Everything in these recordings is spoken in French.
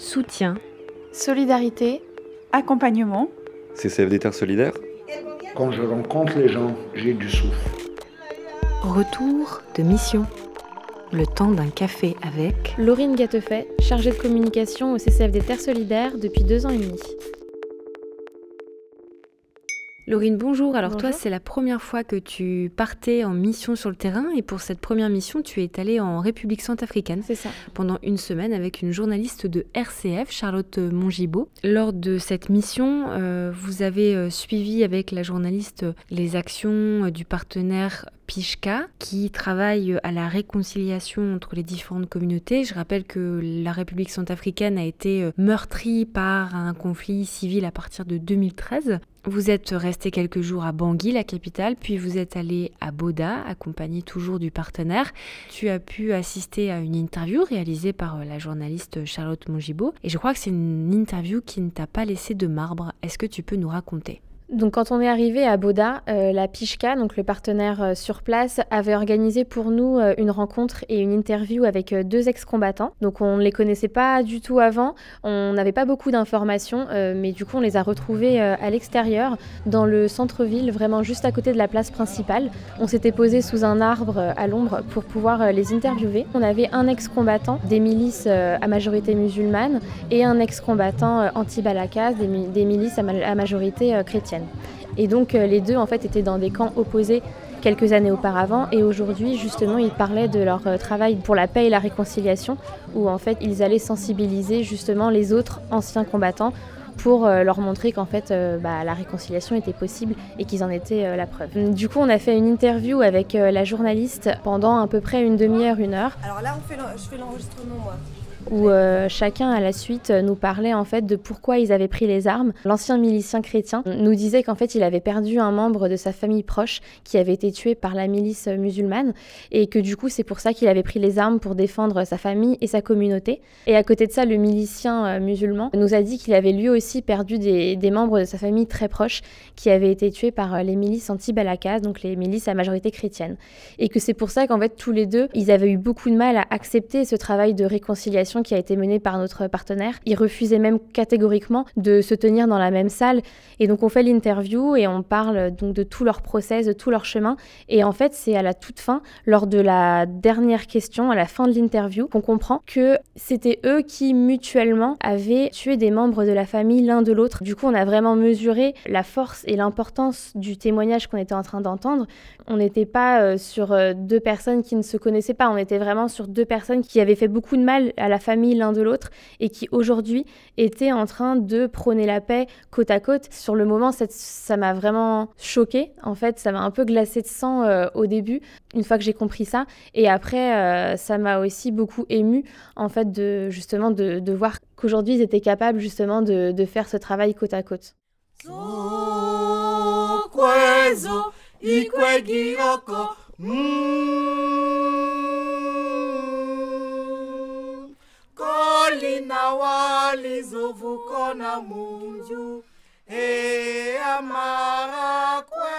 soutien, solidarité, accompagnement. CCFD Terre Solidaire Quand je rencontre les gens, j'ai du souffle. retour de mission. Le temps d'un café avec Laurine Gatefet, chargée de communication au CCFD Terre Solidaire depuis deux ans et demi. Laurine, bonjour. Alors toi, c'est la première fois que tu partais en mission sur le terrain et pour cette première mission, tu es allée en République centrafricaine C'est ça. pendant une semaine avec une journaliste de RCF, Charlotte Mongibaud. Lors de cette mission, euh, vous avez euh, suivi avec la journaliste euh, les actions du partenaire Pishka qui travaille à la réconciliation entre les différentes communautés. Je rappelle que la République centrafricaine a été euh, meurtrie par un conflit civil à partir de 2013. Vous êtes resté quelques jours à Bangui, la capitale, puis vous êtes allé à Boda, accompagné toujours du partenaire. Tu as pu assister à une interview réalisée par euh, la journaliste Charlotte Mongibaud. Et je crois que c'est une interview qui ne t'a pas laissé de marbre. Est-ce que tu peux nous raconter? Donc quand on est arrivé à Boda, euh, la Pishka, donc le partenaire euh, sur place, avait organisé pour nous euh, une rencontre et une interview avec deux ex-combattants. Donc on ne les connaissait pas du tout avant, on n'avait pas beaucoup d'informations, mais du coup on les a retrouvés à l'extérieur, dans le centre-ville, vraiment juste à côté de la place principale. On s'était posé sous un arbre à l'ombre pour pouvoir les interviewer. On avait un ex-combattant des milices à majorité musulmane et un ex-combattant anti-Balakaz des, mi- des milices à, ma- à majorité euh, Et donc euh, les deux en fait étaient dans des camps opposés quelques années auparavant et aujourd'hui justement ils parlaient de leur euh, travail pour la paix et la réconciliation où en fait ils allaient sensibiliser justement les autres anciens combattants pour euh, leur montrer qu'en fait bah, la réconciliation était possible et qu'ils en étaient la preuve. Du coup on a fait une interview avec la journaliste pendant à peu près une demi-heure, une heure Alors là, on fait je fais l'enregistrement, moi. Où euh, chacun à la suite euh, nous parlait en fait de pourquoi ils avaient pris les armes. L'ancien milicien chrétien nous disait qu'en fait il avait perdu un membre de sa famille proche qui avait été tué par la milice euh, musulmane et que du coup c'est pour ça qu'il avait pris les armes pour défendre sa famille et sa communauté. Et à côté de ça, le milicien musulman nous a dit qu'il avait lui aussi perdu des, membres de sa famille très proches qui avaient été tués par les milices anti-Balakaz, donc les milices à majorité chrétienne. Et que c'est pour ça qu'en fait tous les deux, ils avaient eu beaucoup de mal à accepter ce travail de réconciliation qui a été mené par notre partenaire. Ils refusaient même catégoriquement de se tenir dans la même salle. Et donc on fait l'interview et on parle donc de tout leur process, de tout leur chemin. Et en fait, c'est à la toute fin, lors de la dernière question, à la fin de l'interview, qu'on comprend que c'était eux qui mutuellement avaient tué des membres de la famille l'un de l'autre. Du coup, on a vraiment mesuré la force et l'importance du témoignage qu'on était en train d'entendre. On n'était pas euh, sur euh, deux personnes qui ne se connaissaient pas, on était vraiment sur deux personnes qui avaient fait beaucoup de mal à la famille l'un de l'autre et qui aujourd'hui étaient en train de prôner la paix côte à côte. Sur le moment, ça m'a vraiment choqué. En fait, ça m'a un peu glacé de sang euh, au début, une fois que j'ai compris ça. Et après, euh, ça m'a aussi beaucoup ému, en fait, de justement de, voir qu'aujourd'hui, ils étaient capables justement de faire ce travail côte à côte. Walizovukona munju. E amarakwe,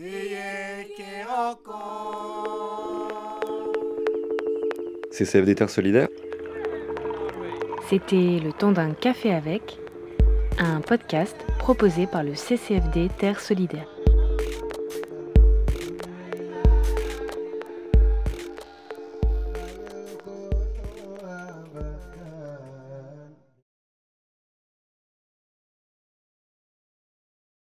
eyekeroko. CCFD Terre Solidaire C'était Le temps d'un café avec, un podcast proposé par le CCFD Terre Solidaire.